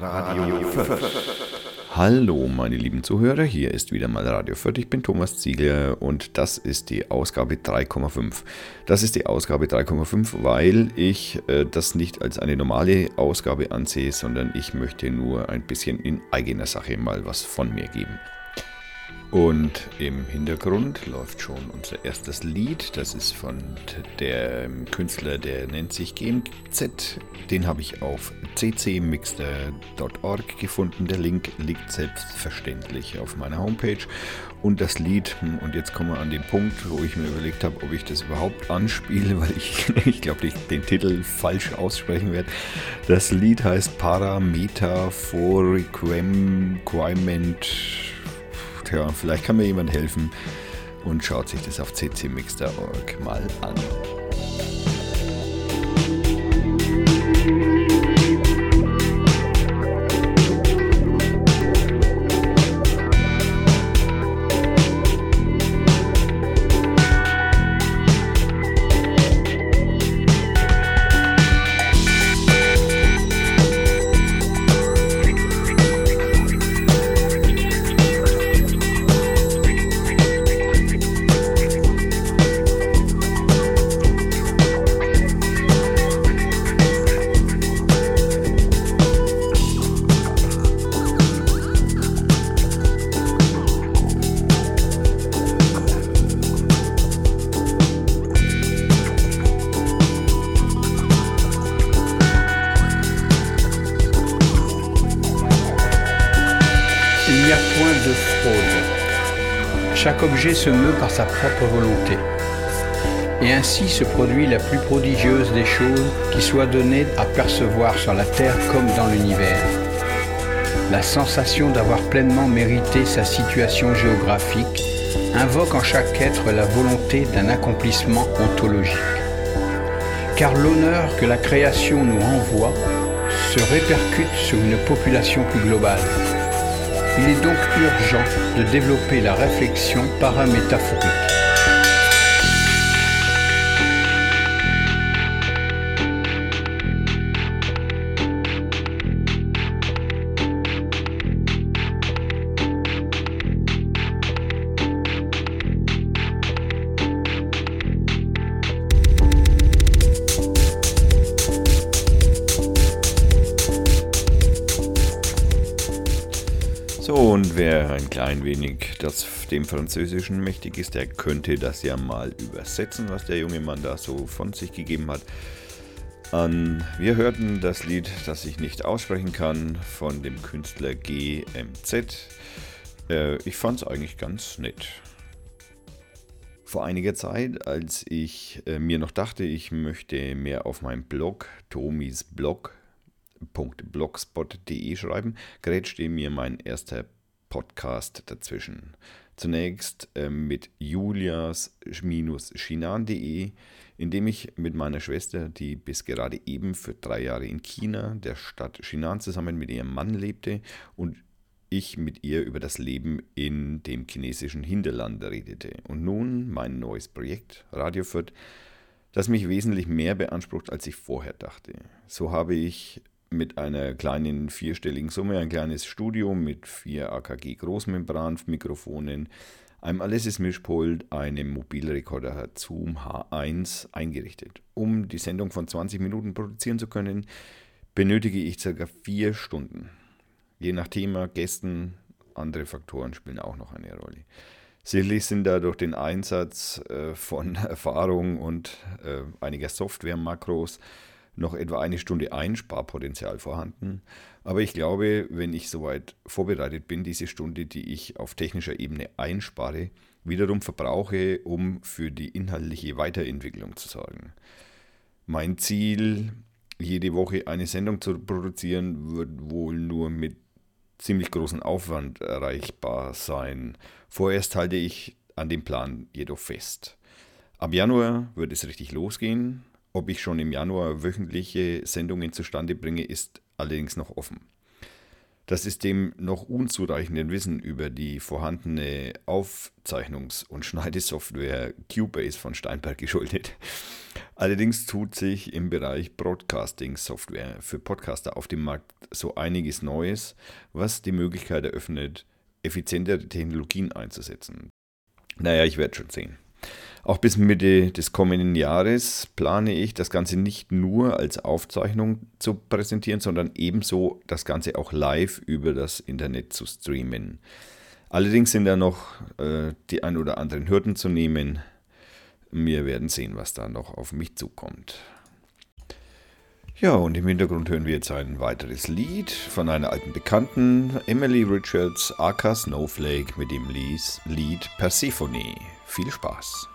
Radio Fürth. Hallo, meine lieben Zuhörer, hier ist wieder mal Radio Fürth. Ich bin Thomas Ziegler und das ist die Ausgabe 3,5. Das ist die Ausgabe 3,5, weil ich äh, das nicht als eine normale Ausgabe ansehe, sondern ich möchte nur ein bisschen in eigener Sache mal was von mir geben. Und im Hintergrund läuft schon unser erstes Lied. Das ist von dem Künstler, der nennt sich GMZ. Den habe ich auf ccmixter.org gefunden. Der Link liegt selbstverständlich auf meiner Homepage. Und das Lied, hm, und jetzt kommen wir an den Punkt, wo ich mir überlegt habe, ob ich das überhaupt anspiele, weil ich, ich glaube, ich den Titel falsch aussprechen werde. Das Lied heißt Parameter for Ja, vielleicht kann mir jemand helfen und schaut sich das auf ccmix.org mal an. Se meut par sa propre volonté. Et ainsi se produit la plus prodigieuse des choses qui soit donnée à percevoir sur la Terre comme dans l'univers. La sensation d'avoir pleinement mérité sa situation géographique invoque en chaque être la volonté d'un accomplissement ontologique. Car l'honneur que la création nous renvoie se répercute sur une population plus globale. Il est donc urgent de développer la réflexion paramétaphorique. Und wer ein klein wenig das, dem Französischen mächtig ist, der könnte das ja mal übersetzen, was der junge Mann da so von sich gegeben hat. An, wir hörten das Lied, das ich nicht aussprechen kann, von dem Künstler GMZ. Äh, ich fand es eigentlich ganz nett. Vor einiger Zeit, als ich äh, mir noch dachte, ich möchte mehr auf meinem Blog, Tomis Blog, blogspot.de schreiben, grätschte mir mein erster Podcast dazwischen. Zunächst äh, mit julias-chinan.de, in dem ich mit meiner Schwester, die bis gerade eben für drei Jahre in China, der Stadt Chinan, zusammen mit ihrem Mann lebte und ich mit ihr über das Leben in dem chinesischen Hinterland redete. Und nun mein neues Projekt, Radio Fürth, das mich wesentlich mehr beansprucht, als ich vorher dachte. So habe ich mit einer kleinen vierstelligen Summe ein kleines Studio mit vier AKG Großmembran-Mikrofonen, einem Alesis Mischpult, einem Mobilrekorder Zoom H1 eingerichtet. Um die Sendung von 20 Minuten produzieren zu können, benötige ich ca. vier Stunden. Je nach Thema, Gästen, andere Faktoren spielen auch noch eine Rolle. Sicherlich sind da durch den Einsatz äh, von Erfahrung und äh, einiger Software-Makros noch etwa eine Stunde Einsparpotenzial vorhanden. Aber ich glaube, wenn ich soweit vorbereitet bin, diese Stunde, die ich auf technischer Ebene einspare, wiederum verbrauche, um für die inhaltliche Weiterentwicklung zu sorgen. Mein Ziel, jede Woche eine Sendung zu produzieren, wird wohl nur mit ziemlich großem Aufwand erreichbar sein. Vorerst halte ich an dem Plan jedoch fest. Ab Januar wird es richtig losgehen. Ob ich schon im Januar wöchentliche Sendungen zustande bringe, ist allerdings noch offen. Das ist dem noch unzureichenden Wissen über die vorhandene Aufzeichnungs- und Schneidesoftware Cubase von Steinberg geschuldet. Allerdings tut sich im Bereich Broadcasting-Software für Podcaster auf dem Markt so einiges Neues, was die Möglichkeit eröffnet, effizientere Technologien einzusetzen. Naja, ich werde schon sehen. Auch bis Mitte des kommenden Jahres plane ich, das Ganze nicht nur als Aufzeichnung zu präsentieren, sondern ebenso das Ganze auch live über das Internet zu streamen. Allerdings sind da noch äh, die ein oder anderen Hürden zu nehmen. Wir werden sehen, was da noch auf mich zukommt. Ja, und im Hintergrund hören wir jetzt ein weiteres Lied von einer alten Bekannten, Emily Richards, aka Snowflake, mit dem Lied Persephone. Viel Spaß!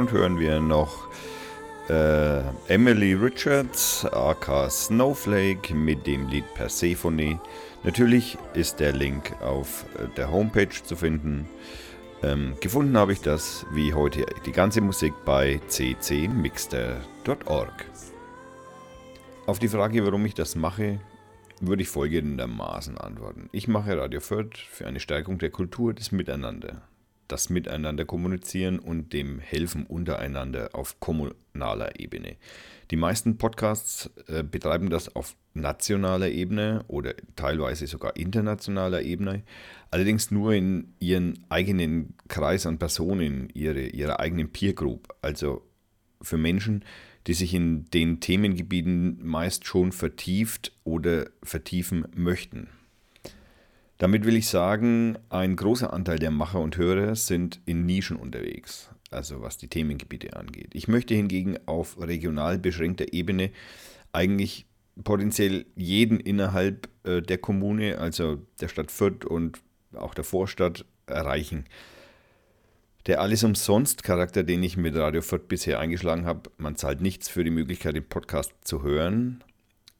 Hintergrund hören wir noch äh, Emily Richards, aka Snowflake, mit dem Lied Persephone. Natürlich ist der Link auf äh, der Homepage zu finden. Ähm, gefunden habe ich das, wie heute, die ganze Musik bei ccmixter.org. Auf die Frage, warum ich das mache, würde ich folgendermaßen antworten. Ich mache Radio Fürth für eine Stärkung der Kultur des Miteinander das Miteinander kommunizieren und dem Helfen untereinander auf kommunaler Ebene. Die meisten Podcasts äh, betreiben das auf nationaler Ebene oder teilweise sogar internationaler Ebene, allerdings nur in ihren eigenen Kreis an Personen, ihre, ihrer eigenen Peer Group, also für Menschen, die sich in den Themengebieten meist schon vertieft oder vertiefen möchten. Damit will ich sagen, ein großer Anteil der Macher und Hörer sind in Nischen unterwegs, also was die Themengebiete angeht. Ich möchte hingegen auf regional beschränkter Ebene eigentlich potenziell jeden innerhalb äh, der Kommune, also der Stadt Fürth und auch der Vorstadt, erreichen. Der Alles umsonst Charakter, den ich mit Radio Fürth bisher eingeschlagen habe, man zahlt nichts für die Möglichkeit, den Podcast zu hören,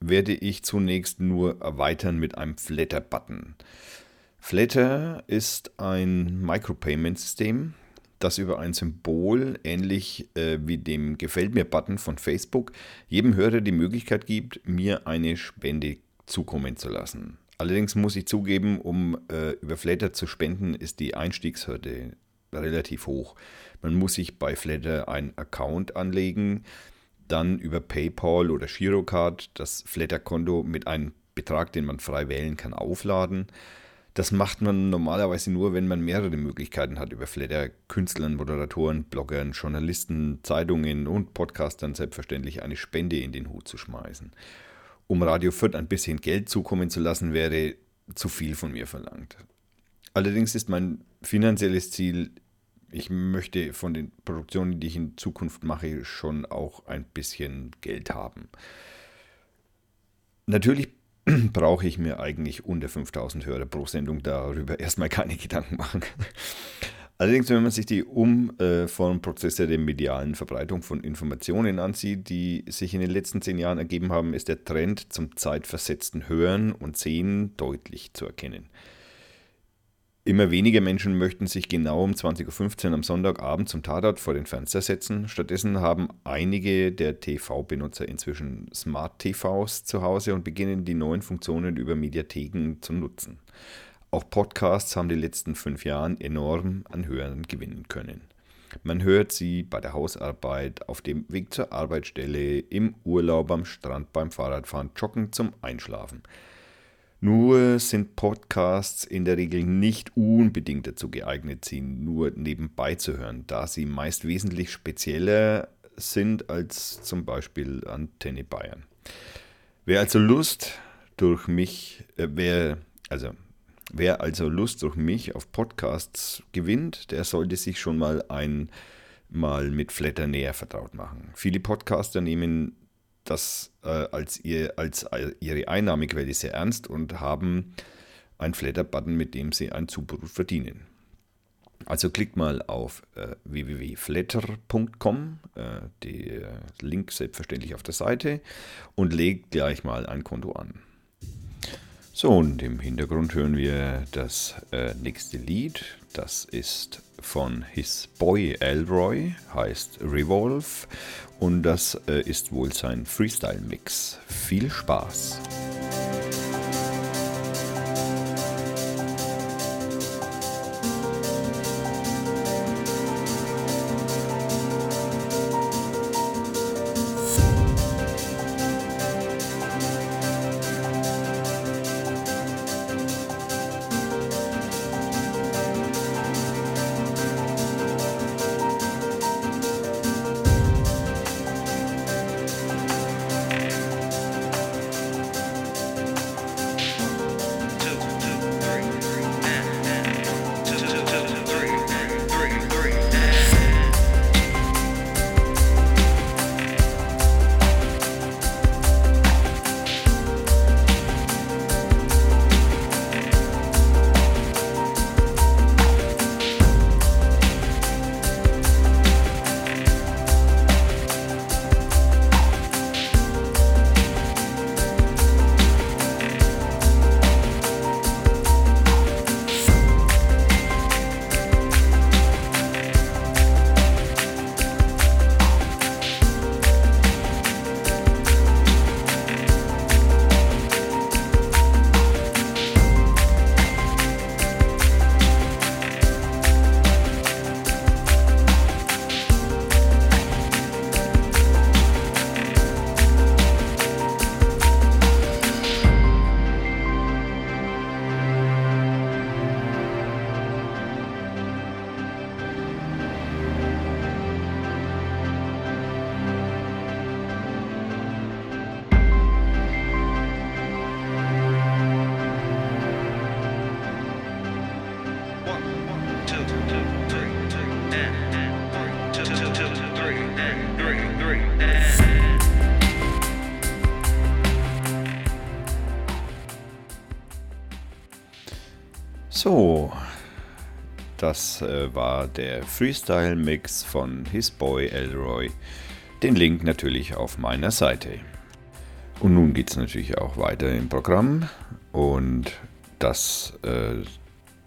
werde ich zunächst nur erweitern mit einem Flatter-Button. Flatter ist ein Micropayment-System, das über ein Symbol, ähnlich äh, wie dem Gefällt mir-Button von Facebook, jedem Hörer die Möglichkeit gibt, mir eine Spende zukommen zu lassen. Allerdings muss ich zugeben, um äh, über Flatter zu spenden, ist die Einstiegshürde relativ hoch. Man muss sich bei Flatter einen Account anlegen, dann über PayPal oder Girocard das Flatter-Konto mit einem Betrag, den man frei wählen kann, aufladen. Das macht man normalerweise nur, wenn man mehrere Möglichkeiten hat, über Flatter Künstlern, Moderatoren, Bloggern, Journalisten, Zeitungen und Podcastern selbstverständlich eine Spende in den Hut zu schmeißen. Um Radio Fürth ein bisschen Geld zukommen zu lassen, wäre zu viel von mir verlangt. Allerdings ist mein finanzielles Ziel, ich möchte von den Produktionen, die ich in Zukunft mache, schon auch ein bisschen Geld haben. Natürlich brauche ich mir eigentlich unter 5000 Hörer pro Sendung darüber erstmal keine Gedanken machen. Allerdings, wenn man sich die Umformprozesse der medialen Verbreitung von Informationen ansieht, die sich in den letzten zehn Jahren ergeben haben, ist der Trend zum zeitversetzten Hören und Sehen deutlich zu erkennen. Immer weniger Menschen möchten sich genau um 20.15 Uhr am Sonntagabend zum Tatort vor den Fernseher setzen. Stattdessen haben einige der TV-Benutzer inzwischen Smart-TVs zu Hause und beginnen die neuen Funktionen über Mediatheken zu nutzen. Auch Podcasts haben die letzten fünf Jahren enorm an Hörern gewinnen können. Man hört sie bei der Hausarbeit, auf dem Weg zur Arbeitsstelle, im Urlaub am Strand, beim Fahrradfahren, Joggen zum Einschlafen. Nur sind Podcasts in der Regel nicht unbedingt dazu geeignet, sie nur nebenbei zu hören, da sie meist wesentlich spezieller sind als zum Beispiel Antenne Bayern. Wer also Lust durch mich, äh, wer, also wer also Lust durch mich auf Podcasts gewinnt, der sollte sich schon mal einmal mit Flatter näher vertraut machen. Viele Podcaster nehmen das äh, als, ihr, als äh, ihre Einnahmequelle sehr ernst und haben einen Flatter-Button, mit dem sie ein Zubrot verdienen. Also klickt mal auf äh, www.flatter.com, äh, der Link selbstverständlich auf der Seite und legt gleich mal ein Konto an. So, und im Hintergrund hören wir das äh, nächste Lied. Das ist von His Boy Elroy, heißt Revolve und das äh, ist wohl sein Freestyle-Mix. Viel Spaß! So, das äh, war der Freestyle-Mix von His Boy Elroy. Den Link natürlich auf meiner Seite. Und nun geht es natürlich auch weiter im Programm. Und das äh,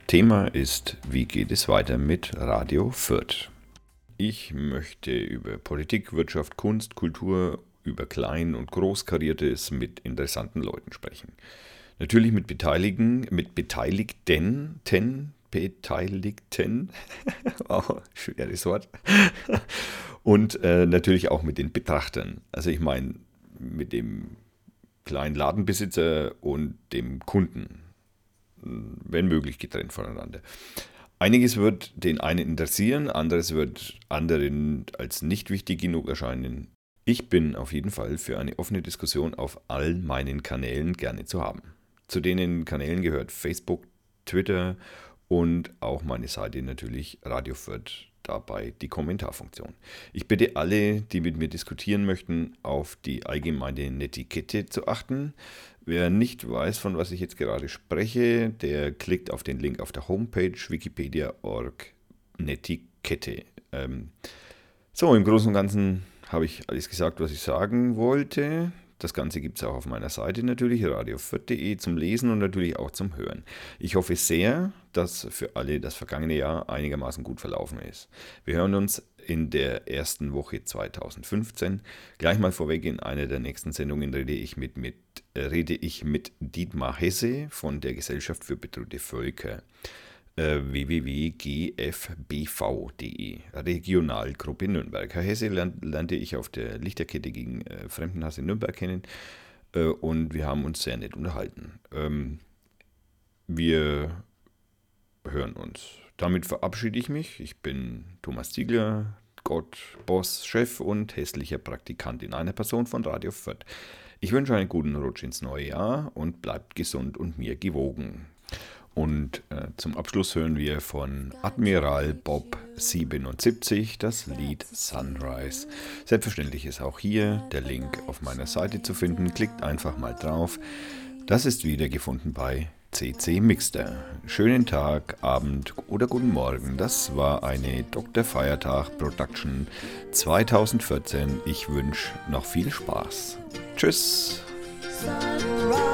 Thema ist, wie geht es weiter mit Radio Fürth? Ich möchte über Politik, Wirtschaft, Kunst, Kultur, über Klein- und Großkariertes mit interessanten Leuten sprechen. Natürlich mit Beteiligten, mit Beteiligten, ten, Beteiligten, wow, schweres Wort, und äh, natürlich auch mit den Betrachtern. Also ich meine, mit dem kleinen Ladenbesitzer und dem Kunden, wenn möglich getrennt voneinander. Einiges wird den einen interessieren, anderes wird anderen als nicht wichtig genug erscheinen. Ich bin auf jeden Fall für eine offene Diskussion auf all meinen Kanälen gerne zu haben. Zu den Kanälen gehört Facebook, Twitter und auch meine Seite natürlich Radio Fürth, dabei die Kommentarfunktion. Ich bitte alle, die mit mir diskutieren möchten, auf die allgemeine Netiquette zu achten. Wer nicht weiß, von was ich jetzt gerade spreche, der klickt auf den Link auf der Homepage wikipedia.org Netiquette. Ähm, so, im Großen und Ganzen habe ich alles gesagt, was ich sagen wollte. Das Ganze gibt es auch auf meiner Seite natürlich, radio4.de zum Lesen und natürlich auch zum Hören. Ich hoffe sehr, dass für alle das vergangene Jahr einigermaßen gut verlaufen ist. Wir hören uns in der ersten Woche 2015. Gleich mal vorweg in einer der nächsten Sendungen rede ich mit, mit, äh, rede ich mit Dietmar Hesse von der Gesellschaft für bedrohte Völker äh, www.gfbv.de, Regionalgruppe Nürnberg. Herr Hesse lernt, lernte ich auf der Lichterkette gegen äh, Fremdenhass in Nürnberg kennen äh, und wir haben uns sehr nett unterhalten. Ähm, wir hören uns. Damit verabschiede ich mich. Ich bin Thomas Ziegler, Gott, Boss, Chef und hässlicher Praktikant in einer Person von Radio Fürth. Ich wünsche einen guten Rutsch ins neue Jahr und bleibt gesund und mir gewogen. Und äh, zum Abschluss hören wir von Admiral Bob 77 das Lied Sunrise. Selbstverständlich ist auch hier der Link auf meiner Seite zu finden. Klickt einfach mal drauf. Das ist wieder gefunden bei CC Mixter. Schönen Tag, Abend oder guten Morgen. Das war eine Dr. Feiertag Production 2014. Ich wünsche noch viel Spaß. Tschüss. Sunrise.